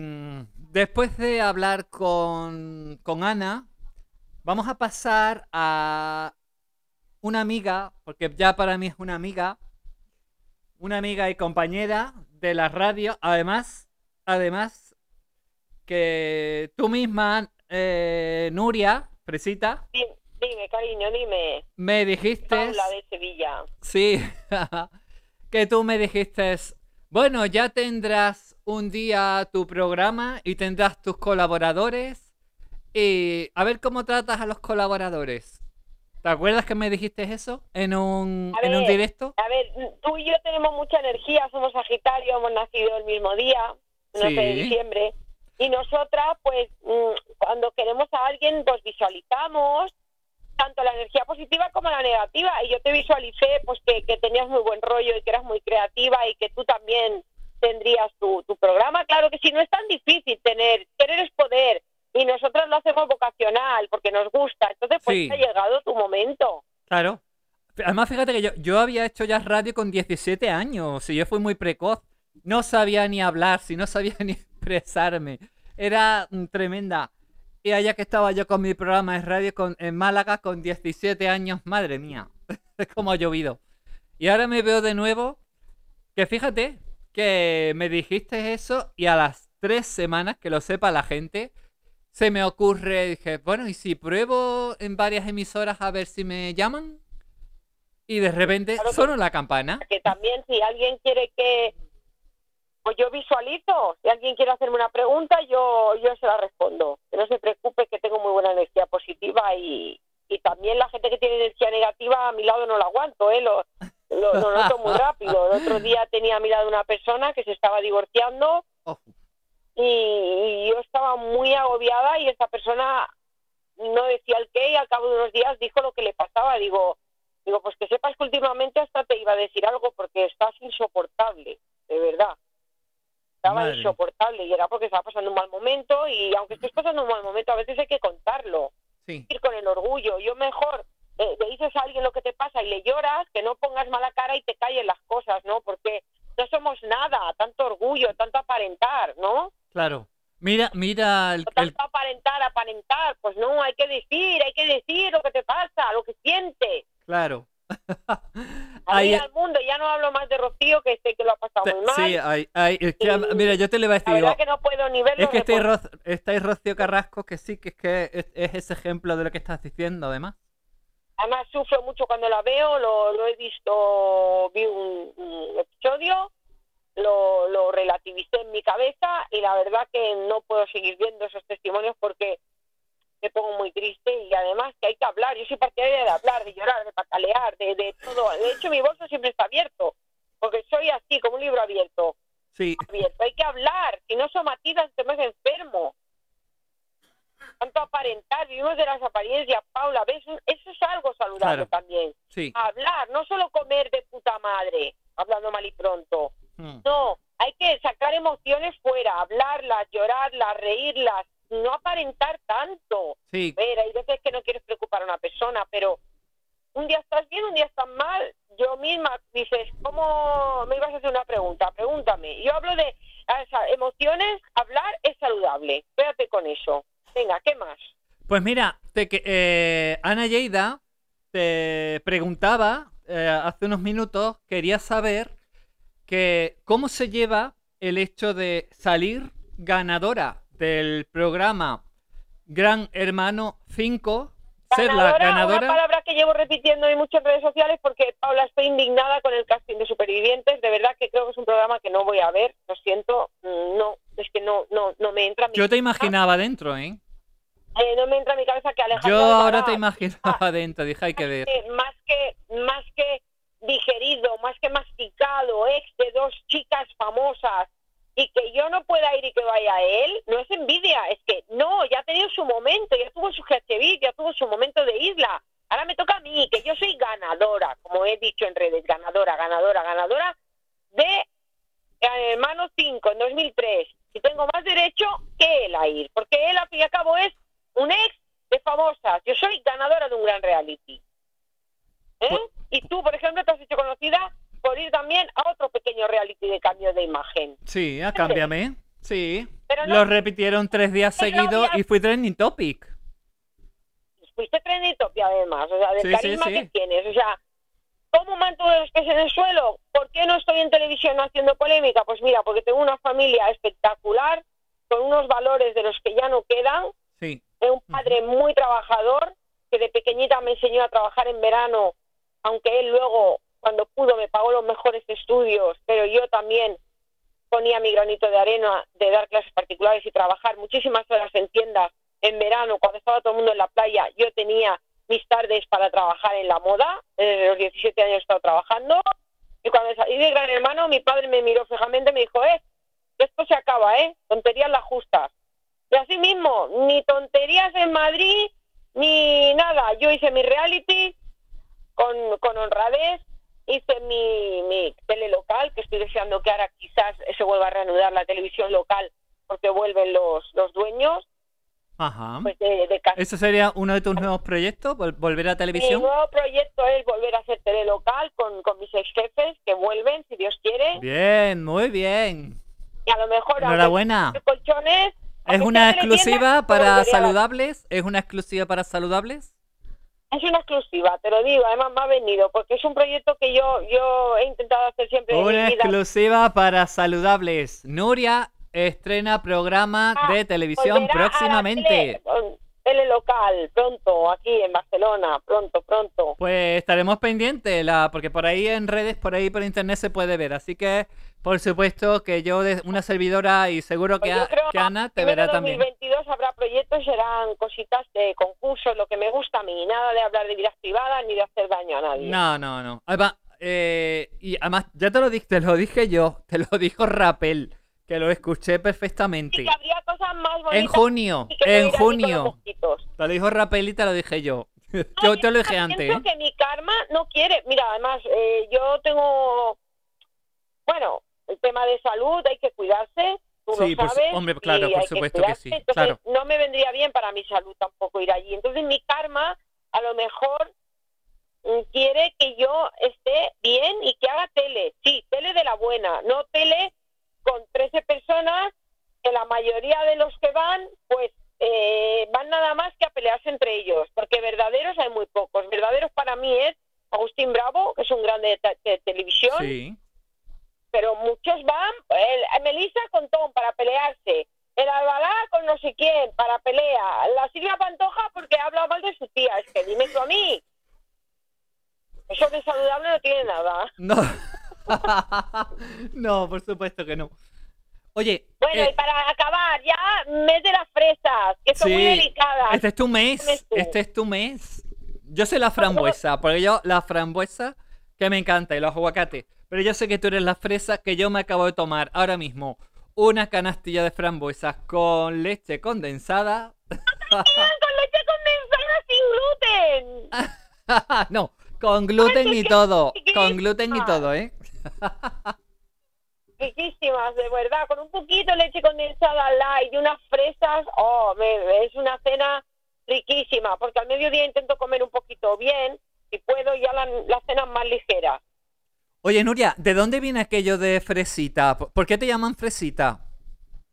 después de hablar con, con Ana, vamos a pasar a una amiga, porque ya para mí es una amiga, una amiga y compañera de la radio, además, además que tú misma, eh, Nuria, Fresita, Dime, dime, cariño, dime. me dijiste... Paula de Sevilla. Sí, que tú me dijiste, bueno, ya tendrás un día tu programa y tendrás tus colaboradores. Y a ver cómo tratas a los colaboradores. ¿Te acuerdas que me dijiste eso en un, en un directo? A ver, tú y yo tenemos mucha energía, somos Sagitario, hemos nacido el mismo día, no sé, de diciembre. Y nosotras, pues, mm, cuando queremos a alguien, pues visualizamos tanto la energía positiva como la negativa. Y yo te visualicé, pues, que, que tenías muy buen rollo y que eras muy creativa y que tú también tendrías tu, tu programa. Claro que sí, no es tan difícil tener, querer es poder. Y nosotros lo hacemos vocacional porque nos gusta. Entonces, pues, Sí. ha llegado tu momento. Claro. Además, fíjate que yo, yo había hecho ya radio con 17 años. Y yo fui muy precoz. No sabía ni hablar, si no sabía ni expresarme. Era mm, tremenda. Y allá que estaba yo con mi programa de radio con, en Málaga con 17 años, madre mía. Es como ha llovido. Y ahora me veo de nuevo. Que fíjate que me dijiste eso y a las tres semanas, que lo sepa la gente, se me ocurre, dije, bueno, ¿y si pruebo en varias emisoras a ver si me llaman? Y de repente Claro sonó la campana. que también si alguien quiere que pues yo visualizo si alguien quiere hacerme una pregunta yo yo se la respondo que no se preocupe que tengo muy buena energía positiva y, y también la gente que tiene energía negativa a mi lado no la aguanto eh lo, lo, lo noto muy rápido el otro día tenía a mi lado una persona que se estaba divorciando y, y yo estaba muy agobiada y esa persona no decía el qué y al cabo de unos días dijo lo que le pasaba. Digo, digo, pues que sepas que últimamente hasta te iba a decir algo porque estás insoportable, de verdad. Estaba Madre. insoportable y era porque estaba pasando un mal momento y aunque estés pasando un mal momento a veces hay que contarlo, sí, ir con el orgullo. Yo mejor eh, le dices a alguien lo que te pasa y le lloras, que no pongas mala cara y te callen las cosas, ¿no? Porque no somos nada, tanto orgullo, tanto aparentar, ¿no? claro. Mira, mira el, No el- tanto aparentar, aparentar, pues no, hay que decir, hay que decir lo que te pasa, lo que sientes. claro. Ahí- al mundo, ya no hablo más de Rocío, que sé que lo ha pasado te- muy mal. sí, hay- hay- es que, Y mira, yo te le iba a la decir, verdad digo, que no puedo ni verlo. es que estáis, Ro- estáis Rocío Carrasco, que sí, que es que es, es ese ejemplo de lo que estás diciendo, además. Además sufro mucho cuando la veo, lo, lo he visto, vi un, un episodio, lo, lo relativicé en mi cabeza y la verdad que no puedo seguir viendo esos testimonios porque me pongo muy triste y además que hay que hablar. Yo soy partidaria de hablar, de llorar, de patalear, de, de todo. De hecho, mi bolso siempre está abierto porque soy así, como un libro abierto. Sí, abierto. Hay que hablar, si no somatizas te más enfermo. Tanto aparentar, vivimos de las apariencias, Paula, ¿ves? Eso es algo saludable Claro. también. sí. Hablar, no solo comer de puta madre, hablando mal y pronto. Mm, No, hay que sacar emociones fuera, hablarlas, llorarlas, reírlas, no aparentar tanto. Sí, Ver, hay veces que no quieres preocupar a una persona, pero un día estás bien, un día estás mal. Yo misma dices, ¿cómo me ibas a hacer una pregunta? Pregúntame. Yo hablo de o sea, emociones, hablar es saludable. Quédate con eso. Venga, ¿qué más? Pues mira, te que, eh, Ana Lleida te preguntaba eh, hace unos minutos, quería saber que cómo se lleva el hecho de salir ganadora del programa Gran Hermano 5, ser la Una ganadora. palabra que llevo repitiendo en muchas redes sociales porque Paula estoy indignada con el casting de supervivientes. De verdad que creo que es un programa que no voy a ver. Lo siento, mm, no, es que no, no, no me entra. en mi Yo te cabeza. imaginaba dentro, ¿eh? Eh, no me entra en mi cabeza que Alejandro Yo ahora te imaginaba dentro, dije, hay que ver. eh, más que más que digerido, más que masticado, ex de dos chicas famosas y que yo no pueda ir y que vaya él, no es envidia, es que no, ya ha tenido su momento, ya tuvo su GHB, ya tuvo su momento de isla. Ahora me toca a mí, que yo soy ganadora, como he dicho en redes, ganadora, ganadora, ganadora de eh, Hermano 5 en 2003 y tengo más derecho que él a ir, porque él al fin y al cabo es un ex de famosas. Yo soy ganadora de un gran reality. ¿Eh? Pues- Y tú, por ejemplo, te has hecho conocida por ir también a otro pequeño reality de cambio de imagen. Sí, a cámbiame. Sí. Pero no- Lo repitieron tres días seguidos y fui trending topic. Fuiste trending topic además, o sea, del Sí, sí, carisma sí. que tienes. O sea, ¿cómo mantuve los pies en el suelo? ¿Por qué no estoy en televisión haciendo polémica? Pues mira, porque tengo una familia espectacular, con unos valores de los que ya no quedan, Sí. de un padre muy trabajador que de pequeñita me enseñó a trabajar en verano, aunque él luego, cuando pudo, me pagó los mejores estudios, pero yo también ponía mi granito de arena de dar clases particulares y trabajar muchísimas horas en tiendas en verano, cuando estaba todo el mundo en la playa, yo tenía mis tardes para trabajar en la moda. Desde los 17 años he estado trabajando. Y cuando salí de Gran Hermano, mi padre me miró fijamente y me dijo, eh, esto se acaba, ¿eh? Tonterías las justas. Y así mismo, ni tonterías en Madrid, ni nada. Yo hice mi reality con, con honradez, hice mi, mi tele local, que estoy deseando que ahora quizás se vuelva a reanudar la televisión local porque vuelven los, los dueños. Ajá. Pues de, de. ¿Eso sería uno de tus nuevos proyectos? vol- ¿Volver a Mi televisión? nuevo proyecto es volver a hacer tele local con, con mis ex jefes que vuelven, si Dios quiere. Bien, muy bien. Y a lo mejor. Enhorabuena. colchones. ¿Es una exclusiva para volvería a- saludables? ¿Es una exclusiva para saludables? Es una exclusiva, te lo digo. Además, me ha venido porque es un proyecto que yo, yo he intentado hacer siempre en mi Una vida. exclusiva para saludables. Nuria estrena programa Ah, de televisión próximamente. Tele, tele local, pronto, aquí en Barcelona, pronto, pronto. Pues estaremos pendientes, la, porque por ahí en redes, por ahí por internet se puede ver. Así que, por supuesto, que yo, de una servidora y seguro que, Pues yo a- que Ana te verá también. 2022 habrá proyectos, serán cositas de concursos, lo que me gusta a mí. Nada de hablar de vidas privadas ni de hacer daño a nadie. No, no, no. Además, eh, y además, ya te lo, dije, te lo dije yo, te lo dijo Rapel, que lo escuché Y perfectamente. que habría cosas más bonitas. En junio, y en junio. Te lo dijo Rapel y te lo dije yo. Ay, Yo te lo dije antes. ¿eh? que mi karma no quiere. Mira, además, eh, yo tengo. Bueno, el tema de salud, hay que cuidarse. Tú Sí, lo sabes. hombre, claro, y por supuesto que cuidarse. sí, Entonces, claro. no me vendría bien para mi salud tampoco ir allí. Entonces, mi karma, a lo mejor, mm, quiere que yo esté bien y que haga tele. Sí, tele de la buena, no tele con 13 personas, que la mayoría de los que van, pues eh, van nada más que a pelearse entre ellos, porque verdaderos hay muy pocos. Verdaderos para mí es Agustín Bravo, que es un grande de, de televisión, Sí. Pero muchos van, el, Melissa con Tom para pelearse, el Albalá con no sé quién para pelea, la Silvia Pantoja porque habla mal de su tía, es que dime tú a mí. Eso de saludable no tiene nada. No. no, por supuesto que no. Oye, Bueno, eh, y para acabar, ya mes de las fresas, que son muy delicadas. este es tu mes. Tú. Este es tu mes. Yo soy la frambuesa, porque yo la frambuesa que me encanta y los aguacates. Pero yo sé que tú eres la fresa que yo me acabo de tomar ahora mismo. Una canastilla de frambuesas con leche condensada. con leche condensada sin gluten. no, con gluten y todo. Con gluten y todo, ¿eh? Riquísimas, de verdad, con un poquito de leche condensada light y unas fresas, oh, me- es una cena riquísima, porque al mediodía intento comer un poquito bien, si puedo, ya la, la cena más ligera. Oye, Nuria, ¿de dónde viene aquello de fresita? ¿Por qué te llaman fresita?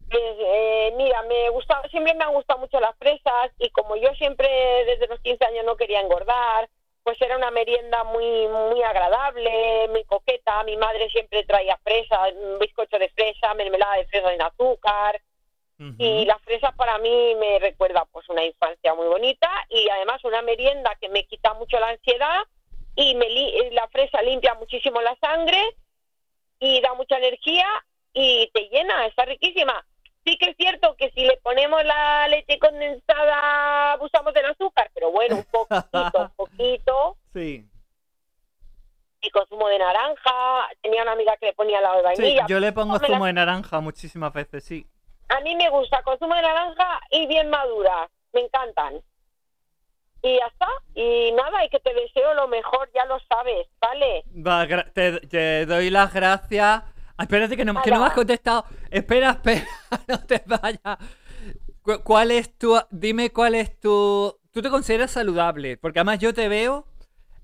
Pues, eh, mira, me gusta, siempre me han gustado mucho las fresas y como yo siempre desde los 15 años no quería engordar, pues era una merienda muy muy agradable, muy coqueta. Mi madre siempre traía fresa, un bizcocho de fresa, mermelada de fresa sin azúcar. Y la fresa para mí me recuerda pues una infancia muy bonita y además una merienda que me quita mucho la ansiedad y me li- la fresa limpia muchísimo la sangre y da mucha energía y te llena, está riquísima. Sí que es cierto que si le ponemos la leche condensada abusamos del azúcar, pero bueno, un poquito, un poquito. Sí. Y consumo de naranja, tenía una amiga que le ponía la de Sí, vainilla. yo le pongo la- zumo de naranja muchísimas veces, sí. A mí me gusta consumo de naranja y bien madura. Me encantan. Y ya está. Y nada, y que te deseo lo mejor, ya lo sabes, ¿vale? Va, te, te doy las gracias. Ah, espérate que no, que no me has contestado. Espera, espera, no te vayas. Cu- ¿Cuál es tu... Dime cuál es tu... ¿Tú te consideras saludable? Porque además yo te veo...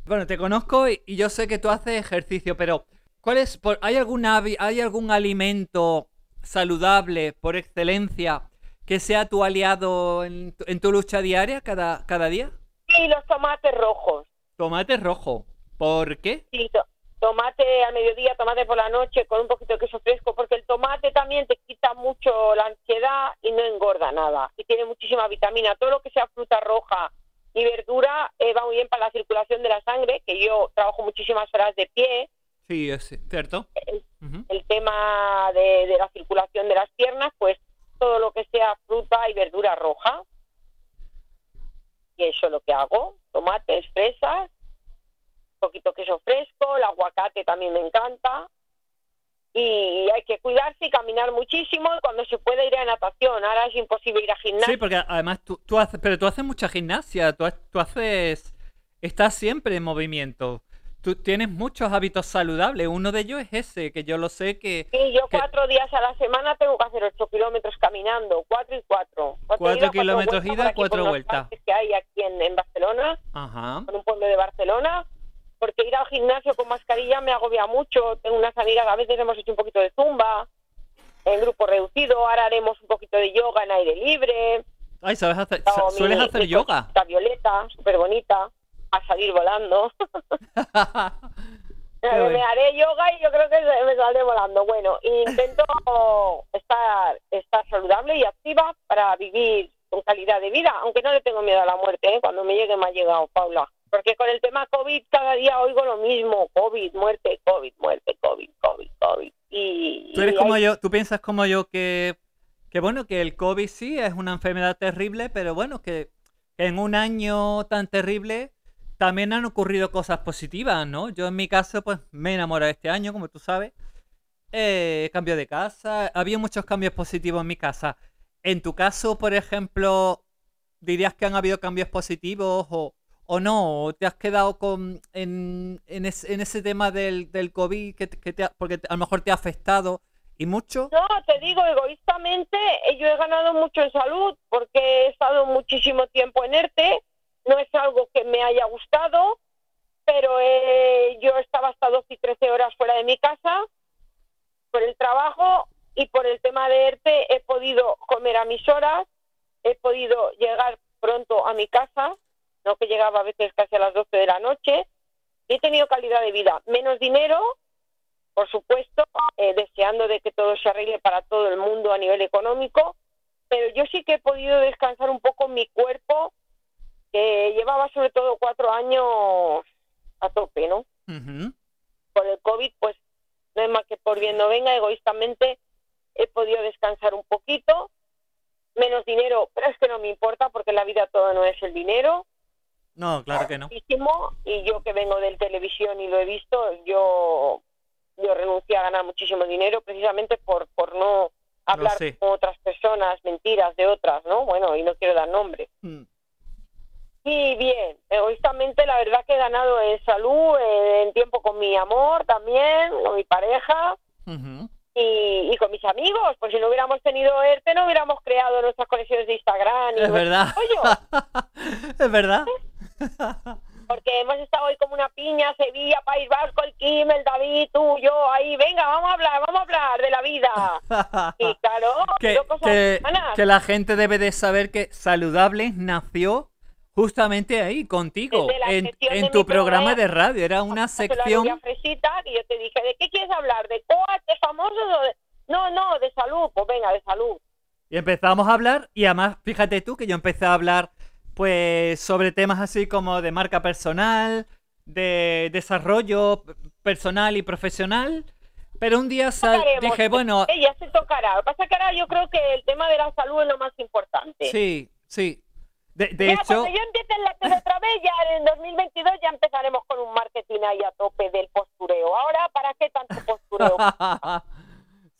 Bueno, te conozco y, y yo sé que tú haces ejercicio, pero ¿cuál es... por- ¿hay, algún ¿Hay algún alimento saludable por excelencia que sea tu aliado en, tu- en tu lucha diaria cada, cada día? y los tomates rojos. Tomate rojo. ¿Por qué? Sí, tomate a mediodía, tomate por la noche con un poquito de queso fresco, porque el tomate también te quita mucho la ansiedad y no engorda nada. Y tiene muchísima vitamina. Todo lo que sea fruta roja y verdura eh, va muy bien para la circulación de la sangre, que yo trabajo muchísimas horas de pie. Sí, es cierto. El, tema de la circulación de las piernas, pues todo lo que sea fruta y verdura roja y eso es lo que hago, tomates, fresas, poquito queso fresco, el aguacate también me encanta. Y hay que cuidarse y caminar muchísimo. Cuando se puede ir a natación, ahora es imposible ir a gimnasia. Sí, porque además tú, tú haces, pero tú haces mucha gimnasia, tú, tú haces, estás siempre en movimiento. Tú tienes muchos hábitos saludables, uno de ellos es ese, que yo lo sé que Sí, yo que- cuatro días a la semana tengo que hacer ocho kilómetros caminando, cuatro y cuatro. Cuatro ida, kilómetros ida, cuatro los vueltas. que hay aquí en, en Barcelona, Ajá. en un pueblo de Barcelona, porque ir al gimnasio con mascarilla me agobia mucho. Tengo unas amigas, a veces hemos hecho un poquito de zumba, en grupo reducido, ahora haremos un poquito de yoga en aire libre. Ay, ¿sabes hacer, sueles mi- hacer mi yoga? cosita violeta, súper bonita, a salir volando. Me haré yoga y yo creo que me saldré volando. Bueno, intento estar, estar saludable y activa para vivir con calidad de vida, aunque no le tengo miedo a la muerte, ¿eh? cuando me llegue me ha llegado, Paula. Porque con el tema COVID cada día oigo lo mismo, COVID, muerte, COVID, muerte, COVID, COVID, COVID. Y, Tú eres y como hay- yo, tú piensas como yo que, que bueno, que el COVID sí es una enfermedad terrible, pero bueno, que en un año tan terrible también han ocurrido cosas positivas, ¿no? Yo en mi caso, pues me he enamorado este año, como tú sabes. Eh, cambio de casa, había muchos cambios positivos en mi casa. En tu caso, por ejemplo, ¿dirías que han habido cambios positivos o, no? ¿O te has quedado con, en, en, es- en ese tema del, COVID que, te- porque a lo mejor te ha afectado y mucho? No, te digo, egoístamente, eh, yo he ganado mucho en salud porque he estado muchísimo tiempo en ERTE. No es algo que me haya gustado, pero eh, yo estaba hasta 12 y 13 horas fuera de mi casa por el trabajo y por el tema de ERTE he podido comer a mis horas, he podido llegar pronto a mi casa, no que llegaba a veces casi a las 12 de la noche, y he tenido calidad de vida, menos dinero, por supuesto, eh, deseando de que todo se arregle para todo el mundo a nivel económico, pero yo sí que he podido descansar un poco mi cuerpo, que llevaba sobre todo cuatro años a tope, ¿no? Por el COVID, pues no es más que por bien no venga, egoístamente he podido descansar un poquito, menos dinero, pero es que no me importa porque en la vida todo no es el dinero, No, claro que no. muchísimo y yo que vengo del televisión y lo he visto, yo yo renuncié a ganar muchísimo dinero precisamente por por no hablar sé. con otras personas, mentiras de otras, ¿no? Bueno, y no quiero dar nombre. Mm. Y bien, egoístamente la verdad que he ganado en salud, eh, en tiempo con mi amor también, con mi pareja y, y con mis amigos. Pues si no hubiéramos tenido ERTE no hubiéramos creado nuestras conexiones de Instagram. Y Es verdad. es verdad. porque hemos estado hoy como una piña, Sevilla, País Vasco, el Kim, el David, tú, yo, ahí, venga, vamos a hablar, vamos a hablar de la vida. Y claro, que, que la gente debe de saber que Saludable nació justamente ahí, contigo, en, en tu programa de radio. Era una sección... fresita, y yo te dije, ¿de qué quieres hablar? ¿De de famosos o de...? No, no, de salud, pues venga, de salud. Y empezamos a hablar, y además, fíjate tú que yo empecé a hablar, pues, sobre temas así como de marca personal, de desarrollo personal y profesional. Pero un día sal- Tocaremos, dije, bueno, ya se tocará. Lo que pasa que ahora yo creo que el tema de la salud es lo más importante. sí, sí. De, de Ya, hecho, cuando yo empiece en la tele otra vez, ya en 2022 ya empezaremos con un marketing ahí a tope del postureo. Ahora, ¿para qué tanto postureo?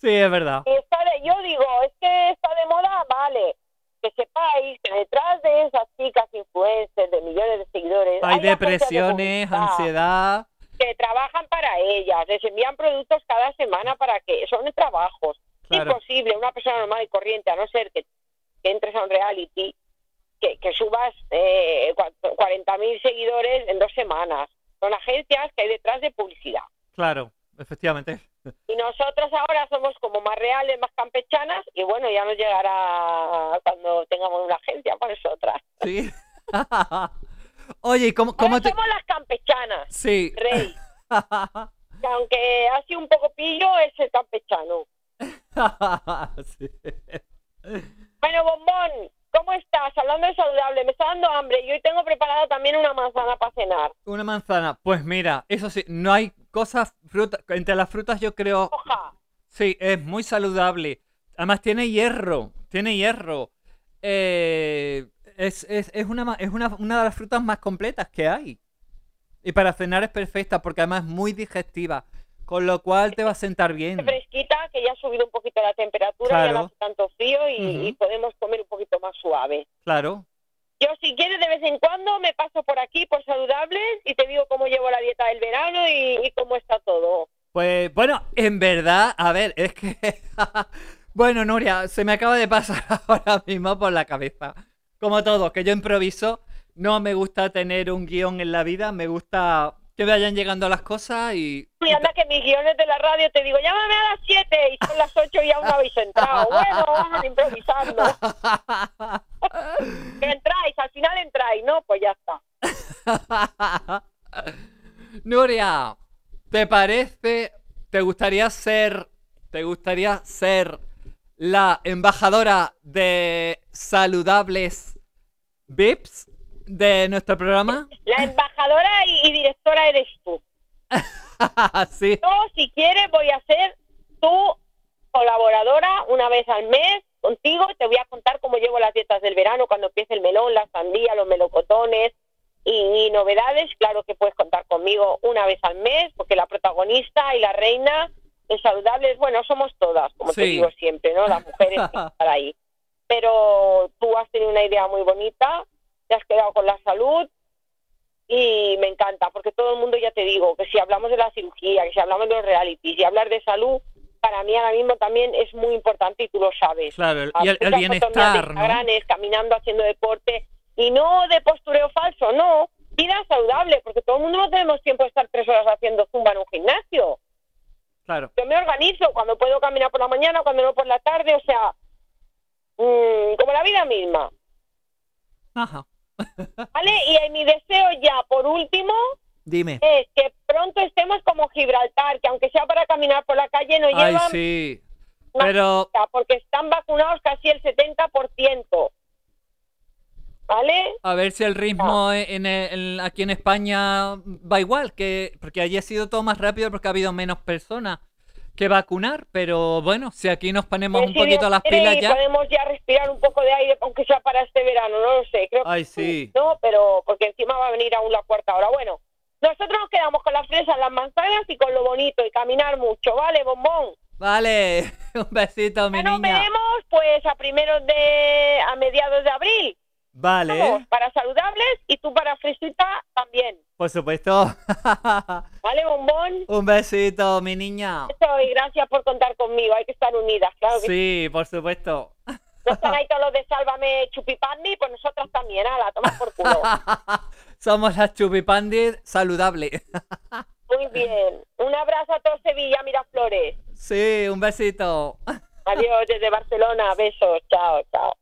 sí, es verdad. Y está de- yo digo, es que está de moda, vale. Que sepáis que detrás de esas chicas influencers de millones de seguidores Hay de depresiones, publicidad ansiedad. que trabajan para ellas, les envían productos cada semana para que son trabajos. Claro. Imposible, una persona normal y corriente, a no ser que, que entres a un reality, que, que subas eh, cua- 40.000 seguidores en dos semanas. Son agencias que hay detrás de publicidad. Claro, efectivamente. Y nosotros ahora somos como más reales, más campechanas, y bueno, ya nos llegará cuando tengamos una agencia para nosotras. Sí. Oye, ¿y cómo, cómo Ahora te...? somos las campechanas, Sí. rey. Que aunque ha sido un poco pillo, es el campechano. Sí. Bueno, Bombón, ¿cómo estás? Hablando de saludable, me está dando hambre y hoy tengo preparada también una manzana para cenar. Una manzana. Pues mira, eso sí, no hay cosas, frutas, entre las frutas yo creo, Hoja, sí, es muy saludable. Además tiene hierro, tiene hierro. Eh, es, es, es, una, es una, una de las frutas más completas que hay. Y para cenar es perfecta porque además es muy digestiva. Con lo cual te va a sentar bien. fresquita que ya ha subido un poquito la temperatura, ya no hace tanto frío y podemos comer un poquito más suave. Claro. Yo, si quieres, de vez en cuando me paso por aquí, por saludables, y te digo cómo llevo la dieta del verano y, y cómo está todo. Pues bueno, en verdad, a ver, es que... bueno, Nuria, se me acaba de pasar ahora mismo por la cabeza. Como todo, que yo improviso. No me gusta tener un guion en la vida, me gusta que vayan llegando las cosas y... Y anda que mis guiones de la radio te digo, llámame a las 7 y son las 8 y aún no habéis entrado. Bueno, vamos improvisando. Entráis, al final entráis, ¿no? Pues ya está. Nuria, ¿te parece, te gustaría ser, te gustaría ser la embajadora de saludables VIPs de nuestro programa? La embajadora y, directora eres tú. sí. Yo, si quieres, voy a ser tu colaboradora una vez al mes contigo. Te voy a contar cómo llevo las dietas del verano, cuando empiece el melón, la sandía, los melocotones y, y novedades. Claro que puedes contar conmigo una vez al mes, porque la protagonista y la reina de saludables, bueno, somos todas, como te digo siempre, ¿no? Las mujeres que estar ahí. Pero tú has tenido una idea muy bonita, te has quedado con la salud y me encanta, porque todo el mundo ya te digo, que si hablamos de la cirugía, que si hablamos de los realities y hablar de salud, para mí ahora mismo también es muy importante y tú lo sabes. Claro, el- y el, bienestar, ¿no? Caminando, haciendo deporte y no de postureo falso, no, vida saludable, porque todo el mundo no tenemos tiempo de estar tres horas haciendo zumba en un gimnasio. Claro. Yo me organizo cuando puedo caminar por la mañana, cuando no por la tarde, o sea, mm, como la vida misma. Ajá. ¿Vale? Y mi deseo ya, por último, Dime. es que pronto estemos como Gibraltar, que aunque sea para caminar por la calle, no Ay, llevan sí. Pero, porque están vacunados casi el 70%. ¿Vale? a ver si el ritmo en el- en- aquí en España va igual, que porque allí ha sido todo más rápido porque ha habido menos personas que vacunar, pero bueno, si aquí nos ponemos Pues un si poquito Dios las pilas ya. podemos ya respirar un poco de aire, aunque sea para este verano, no lo sé. Creo Ay, que sí. no, pero porque encima va a venir aún la cuarta hora. Bueno, nosotros nos quedamos con las fresas, las manzanas y con lo bonito y caminar mucho, ¿vale, bombón? Vale, un besito, mi Ya nos niña. veremos pues a primeros de a mediados de abril. Vale, Vamos, para saludables y tú para fresita también. por supuesto. ¿Vale, bombón? un besito, mi niña. Eso, y gracias por contar conmigo. Hay que estar unidas, claro que sí. Sí, por supuesto. No están ahí todos los de Sálvame Chupipandi, pues nosotras también, a la toma por culo. Somos las chupipandis saludables. Muy bien. Un abrazo a todo Sevilla, Miraflores. sí, un besito. Adiós desde Barcelona. Besos. Chao, chao.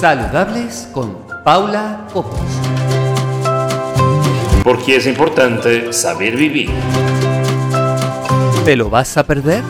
Saludables con Paula Copos. Porque es importante saber vivir. ¿Te lo vas a perder?